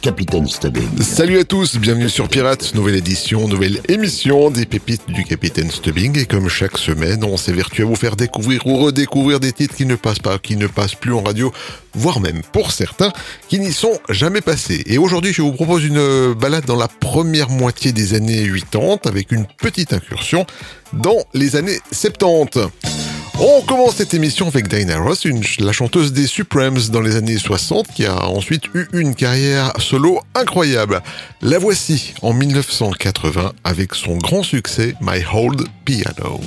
Capitaine Stubbing. Salut à tous, bienvenue sur Pirates, nouvelle édition, nouvelle émission des pépites du Capitaine Stubbing. Et comme chaque semaine, on s'évertue à vous faire découvrir ou redécouvrir des titres qui ne passent pas, qui ne passent plus en radio, voire même pour certains qui n'y sont jamais passés. Et aujourd'hui, je vous propose une balade dans la première moitié des années 80 avec une petite incursion dans les années 70. On commence cette émission avec Diana Ross, la chanteuse des Supremes dans les années 60, qui a ensuite eu une carrière solo incroyable. La voici en 1980 avec son grand succès My Old Piano.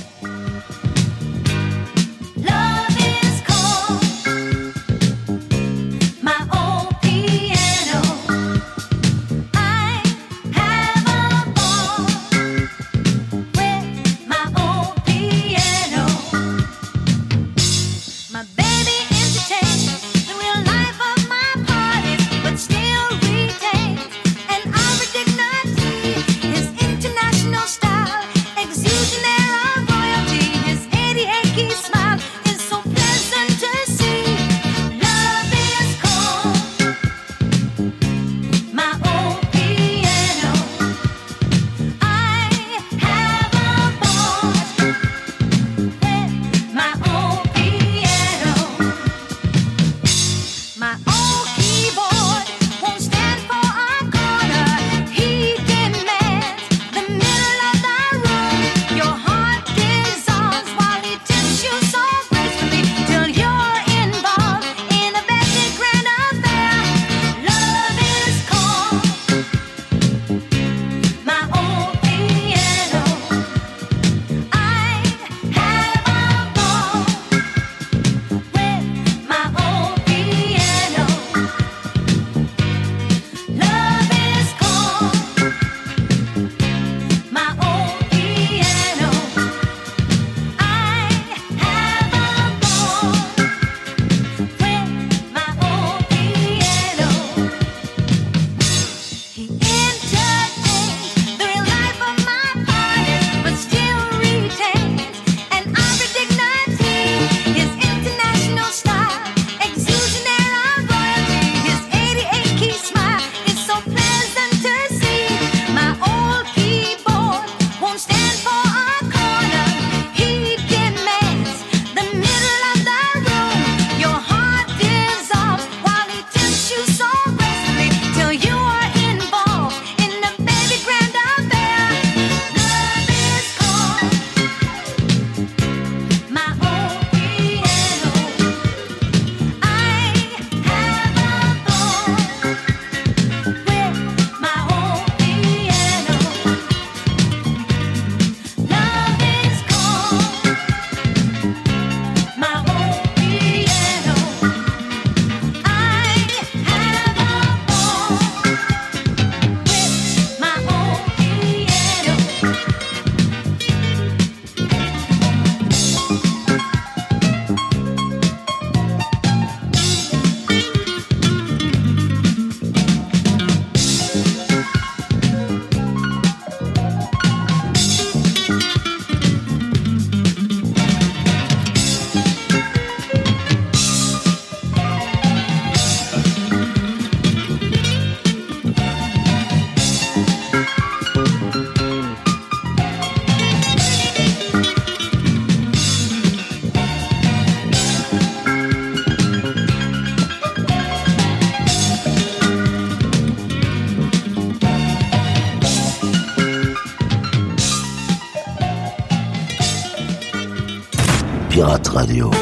Radio.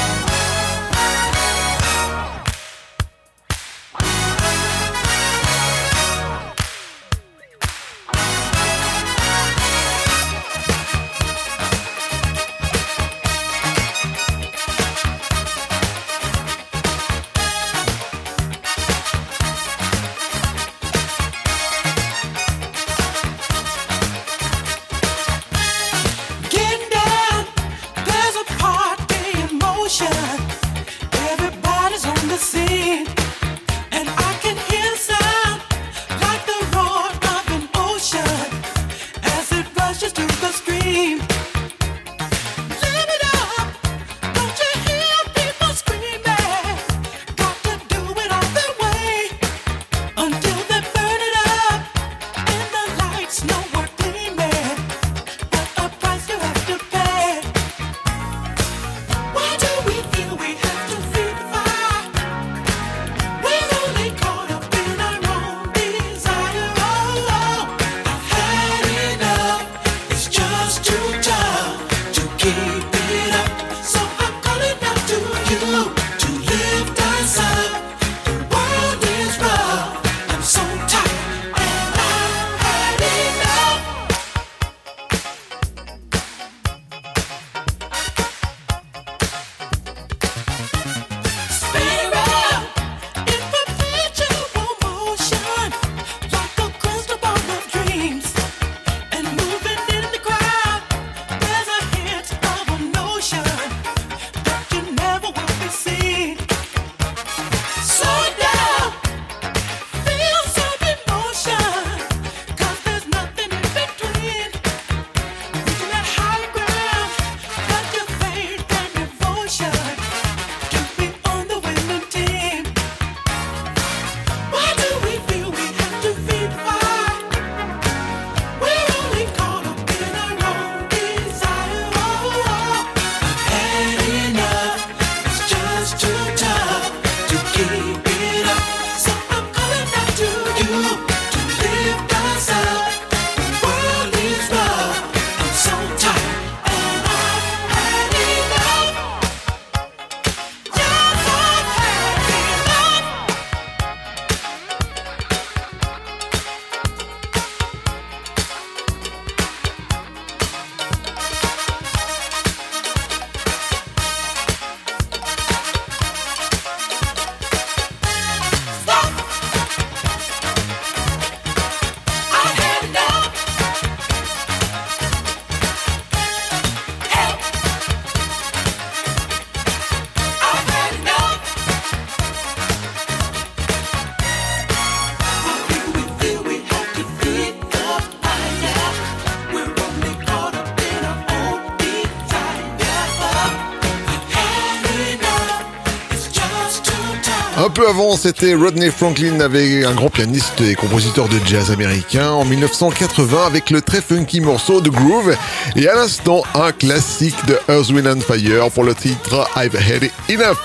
c'était Rodney Franklin, avec un grand pianiste et compositeur de jazz américain en 1980 avec le très funky morceau de Groove et à l'instant un classique de Earth, and Fire pour le titre I've Had Enough.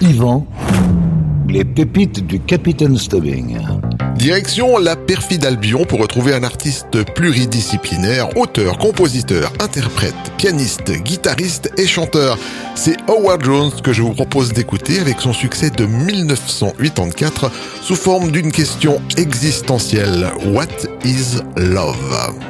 Yvan, les pépites du Capitaine Stubbing. Direction la perfide Albion pour retrouver un artiste pluridisciplinaire, auteur, compositeur, interprète, pianiste, guitariste et chanteur. C'est Howard Jones que je vous propose d'écouter avec son succès de 1984 sous forme d'une question existentielle. What is love?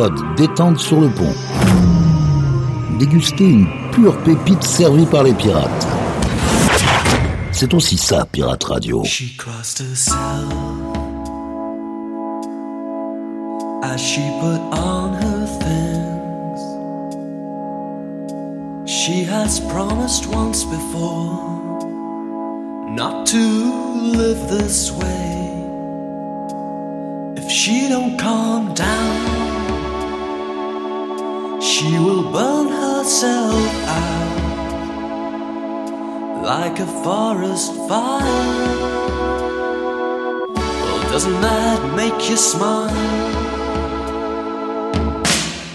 mode détente sur le pont. Déguster une pure pépite servie par les pirates. C'est aussi ça, Pirate Radio. She crossed herself as she put on her things. She has promised once before. not to live this way if she don't calm down She will burn herself out like a forest fire. Well, doesn't that make you smile?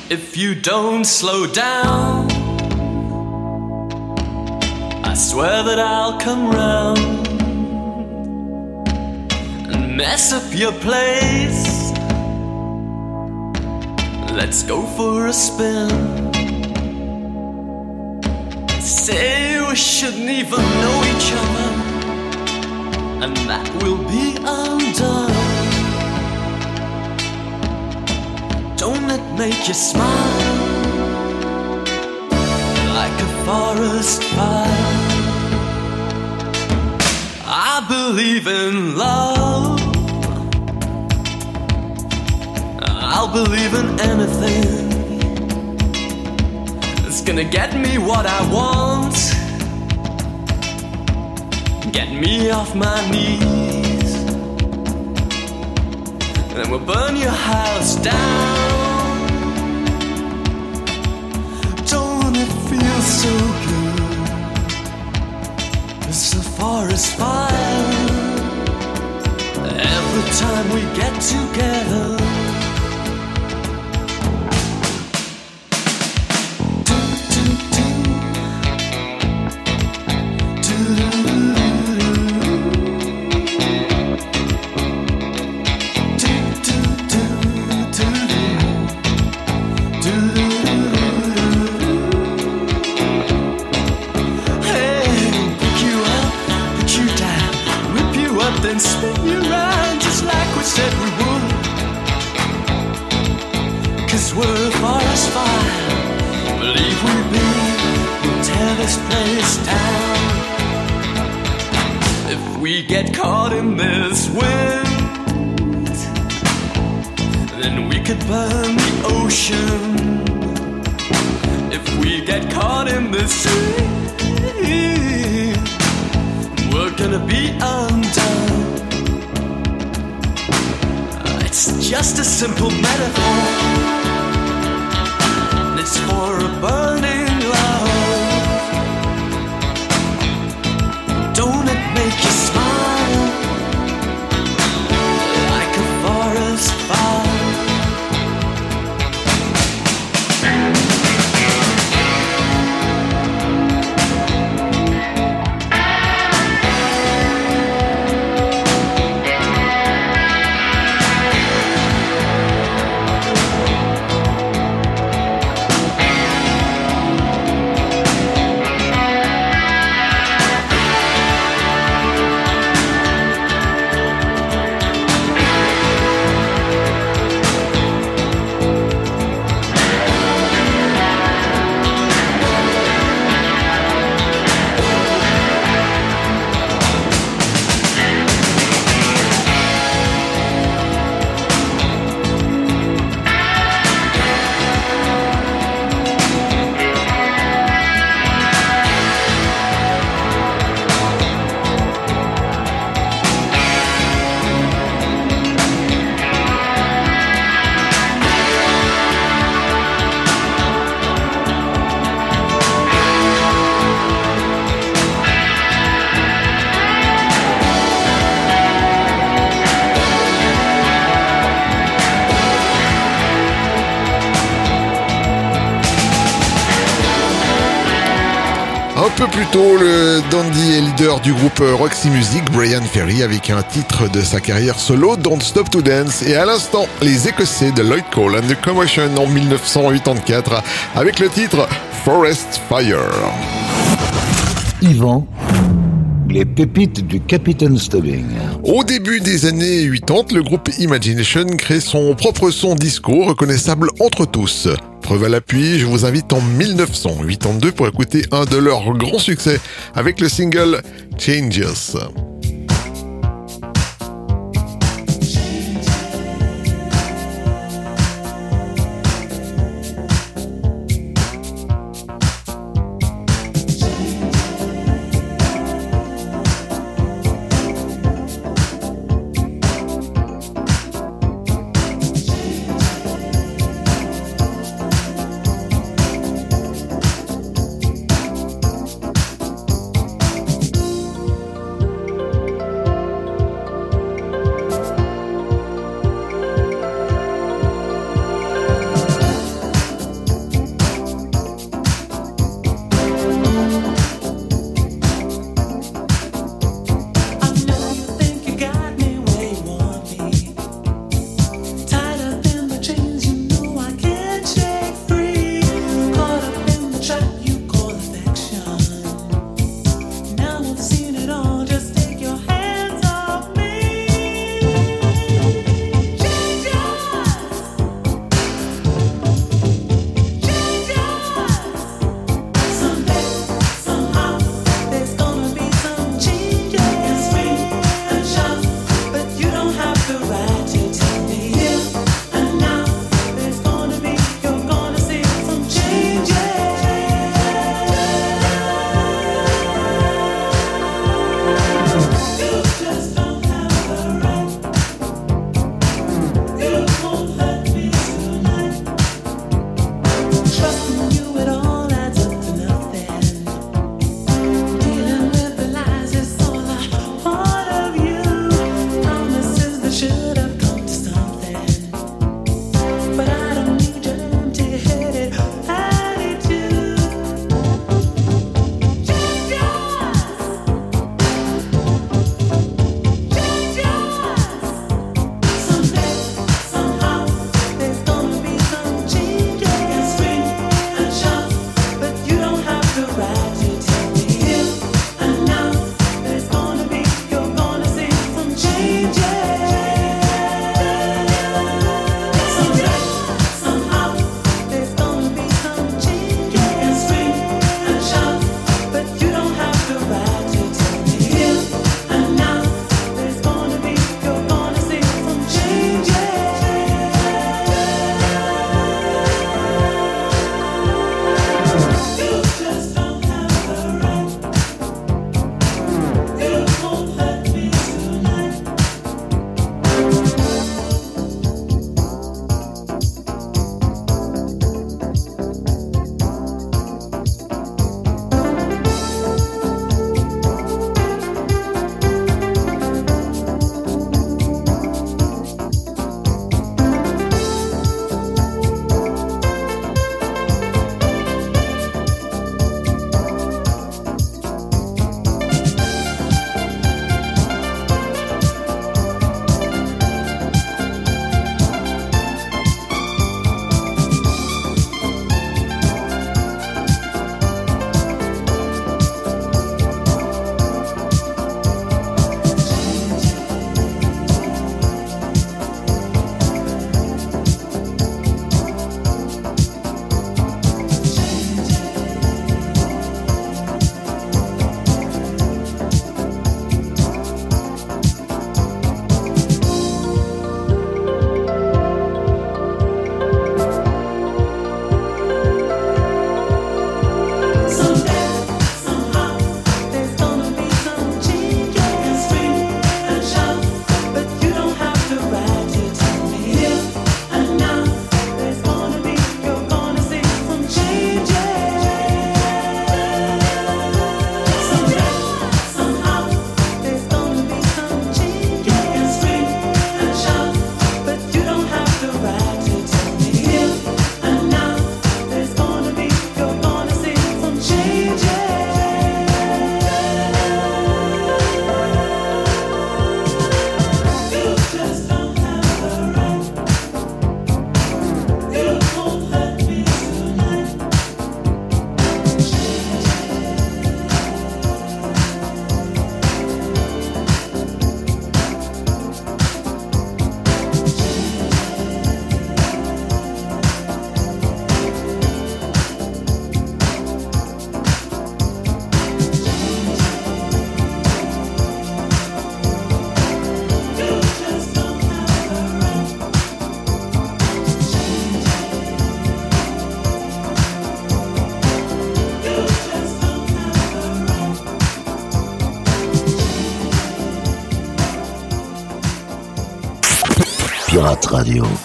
If you don't slow down, I swear that I'll come round and mess up your place Let's go for a spin. Say we shouldn't even know each other, and that will be undone. Don't let make you smile like a forest fire? I believe in love. I'll believe in anything. It's gonna get me what I want. Get me off my knees. And then we'll burn your house down. Don't it feel so good? It's a forest fire. Every time we get together. Le dandy et leader du groupe Roxy Music, Brian Ferry, avec un titre de sa carrière solo, Don't Stop to Dance, et à l'instant, les Écossais de Lloyd Cole and the Commotion en 1984, avec le titre Forest Fire. Yvan, les pépites du Capitaine Stubbing. Au début des années 80, le groupe Imagination crée son propre son disco reconnaissable entre tous. Preuve à l'appui, je vous invite en 1982 pour écouter un de leurs grands succès avec le single Changes. Radio.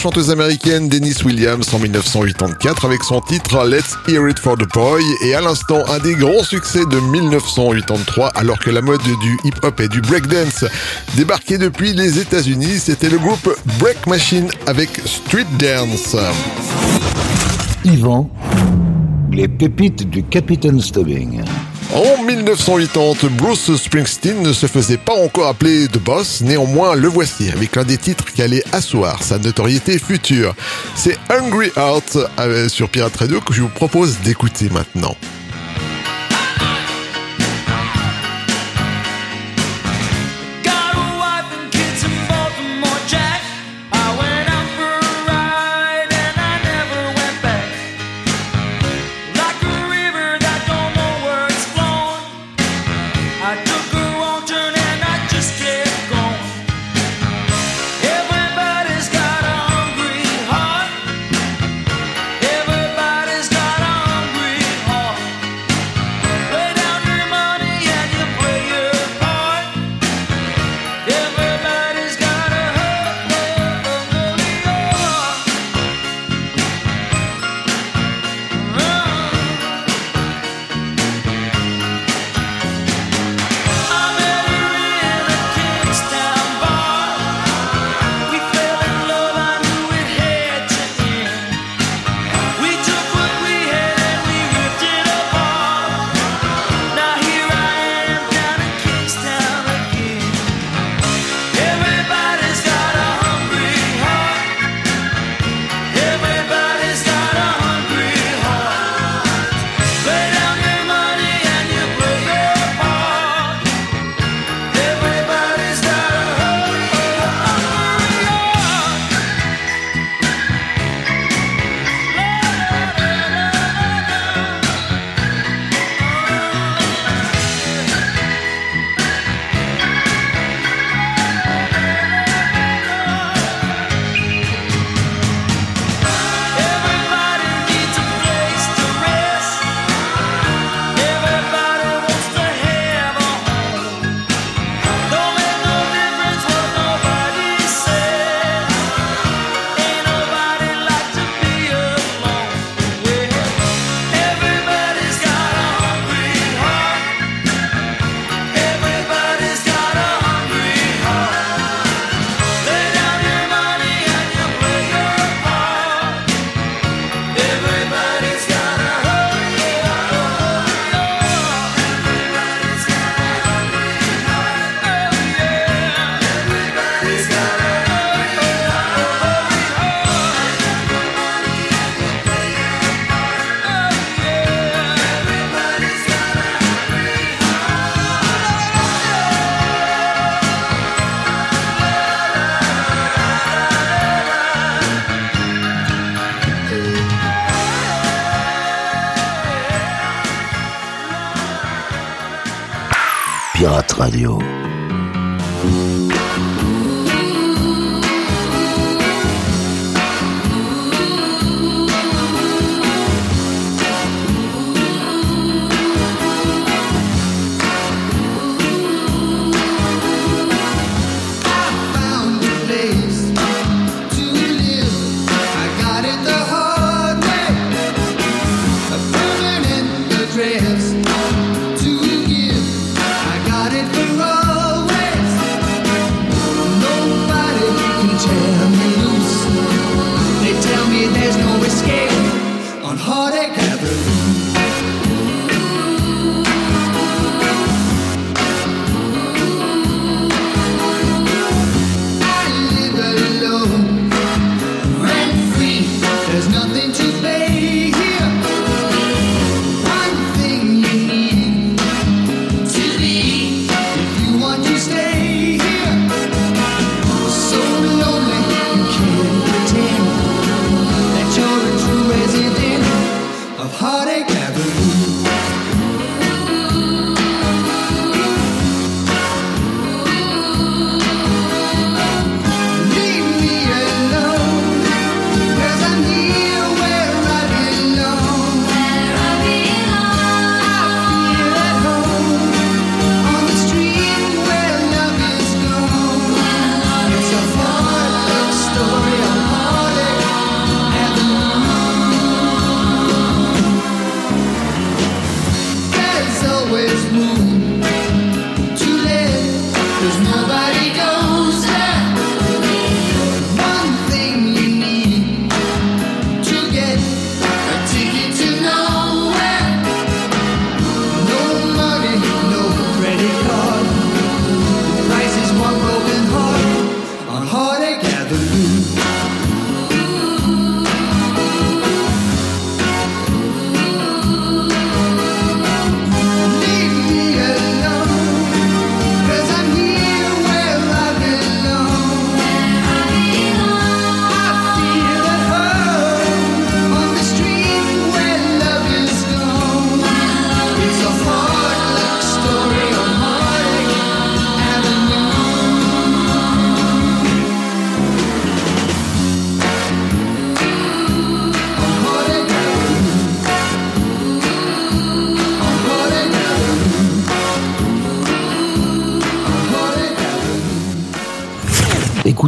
chanteuse américaine Denise Williams en 1984 avec son titre Let's Hear It for the Boy et à l'instant un des grands succès de 1983 alors que la mode du hip-hop et du breakdance débarquait depuis les États-Unis, c'était le groupe Break Machine avec Street Dance. Yvan, les pépites du Capitaine Stubbing. En 1980, Bruce Springsteen ne se faisait pas encore appeler The Boss, néanmoins le voici avec l'un des titres qui allait asseoir sa notoriété future. C'est Hungry Heart euh, sur Pirate Radio que je vous propose d'écouter maintenant.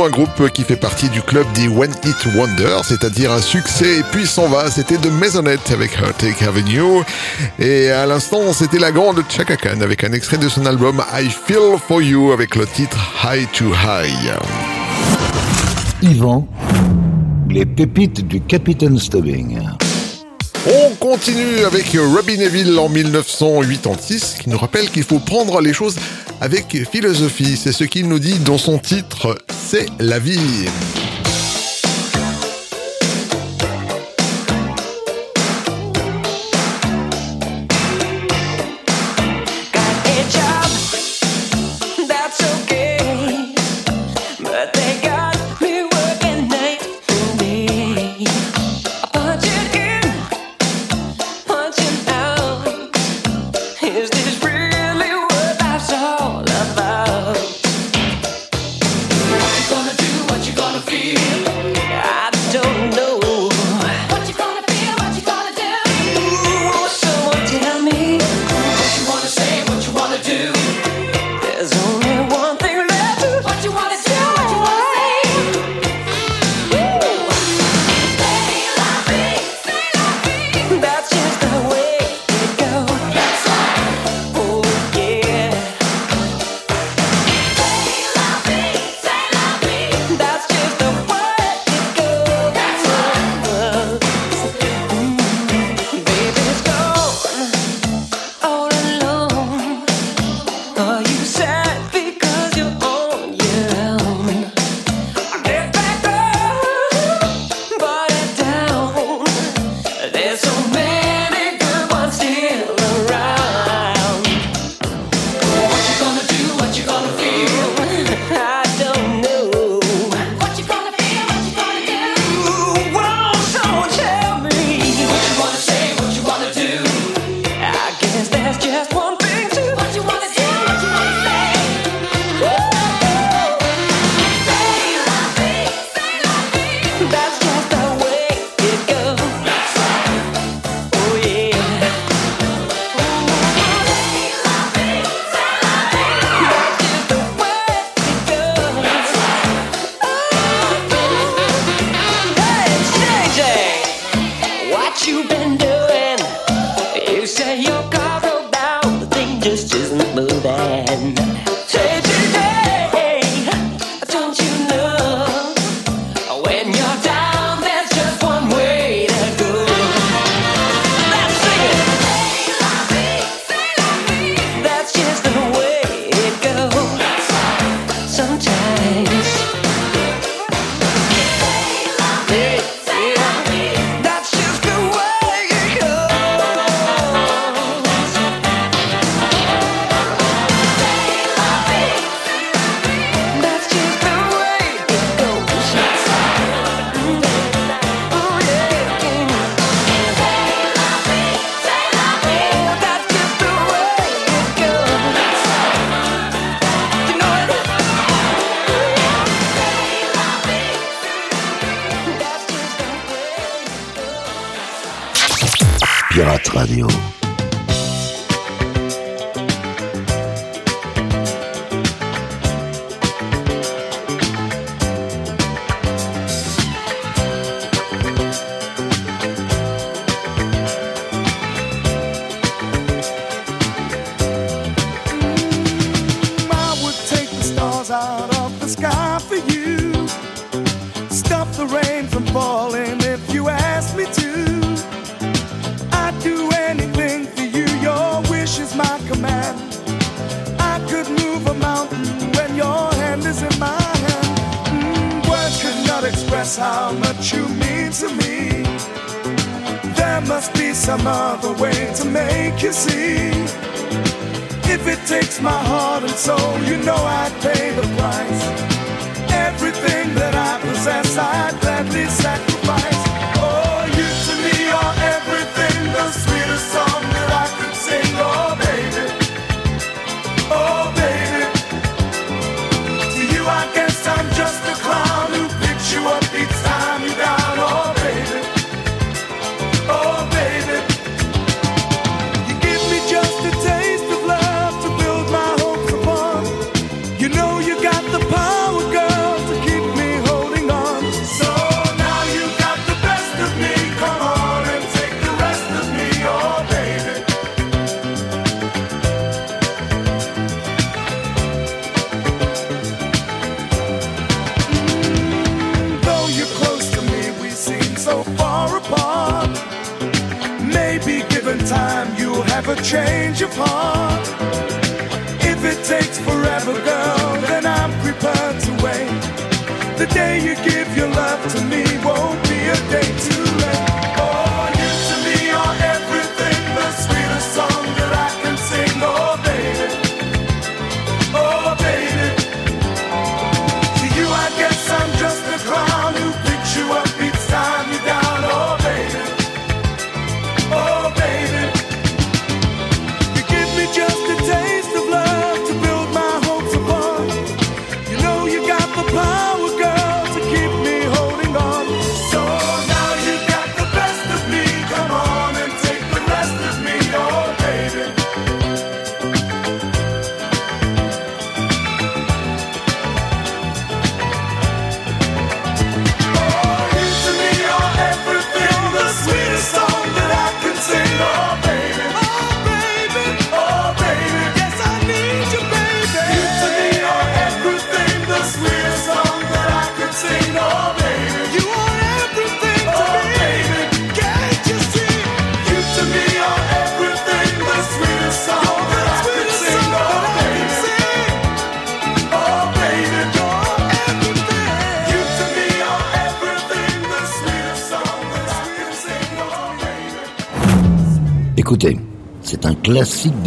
Un groupe qui fait partie du club des One Hit Wonder, c'est-à-dire un succès et puis s'en va, c'était de Maisonette avec Heartache Avenue. Et à l'instant, c'était la grande Chaka Khan avec un extrait de son album I Feel For You avec le titre High to High. Yvan, les pépites du Capitaine Stubbing. On continue avec Robbie Neville en 1986 qui nous rappelle qu'il faut prendre les choses avec philosophie. C'est ce qu'il nous dit dans son titre C'est la vie.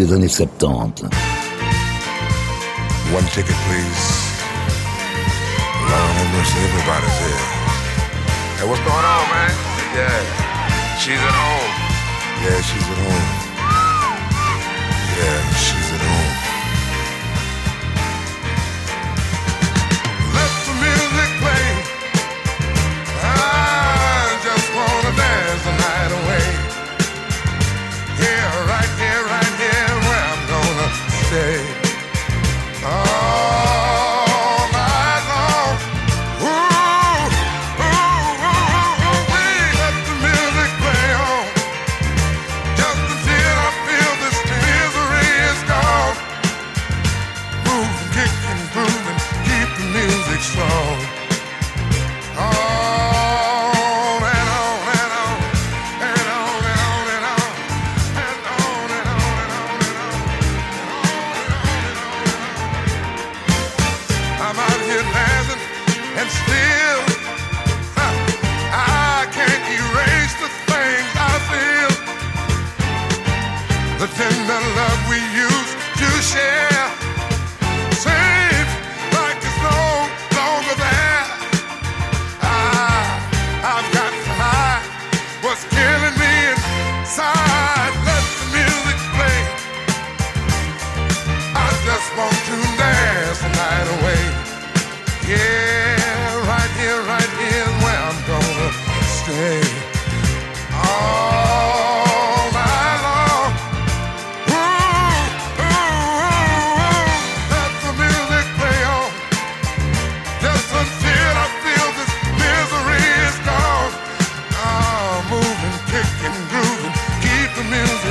des années 70. One ticket, please. Long have mercy, everybody's here. Hey, what's going on, man? Yeah, she's at home. Yeah, she's at home. Yeah, she's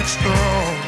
strong.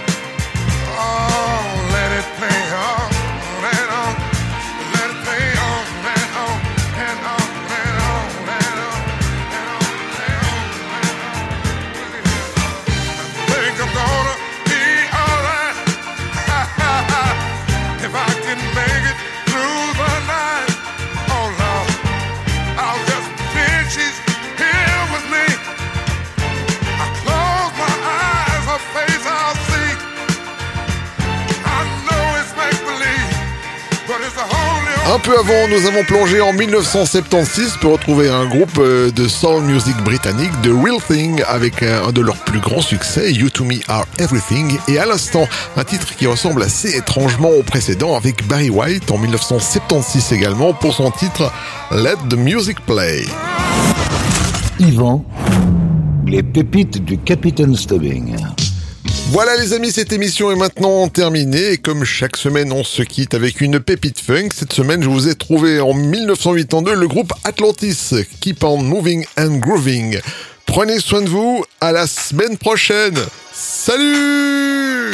Nous avons plongé en 1976 pour retrouver un groupe euh, de soul music britannique, The Real Thing, avec un de leurs plus grands succès, You To Me Are Everything, et à l'instant, un titre qui ressemble assez étrangement au précédent avec Barry White en 1976 également pour son titre Let the Music Play. Yvan, les pépites du Stubbing. Voilà les amis, cette émission est maintenant terminée. Et comme chaque semaine on se quitte avec une pépite funk, cette semaine je vous ai trouvé en 1982 le groupe Atlantis, Keep on Moving and Grooving. Prenez soin de vous, à la semaine prochaine. Salut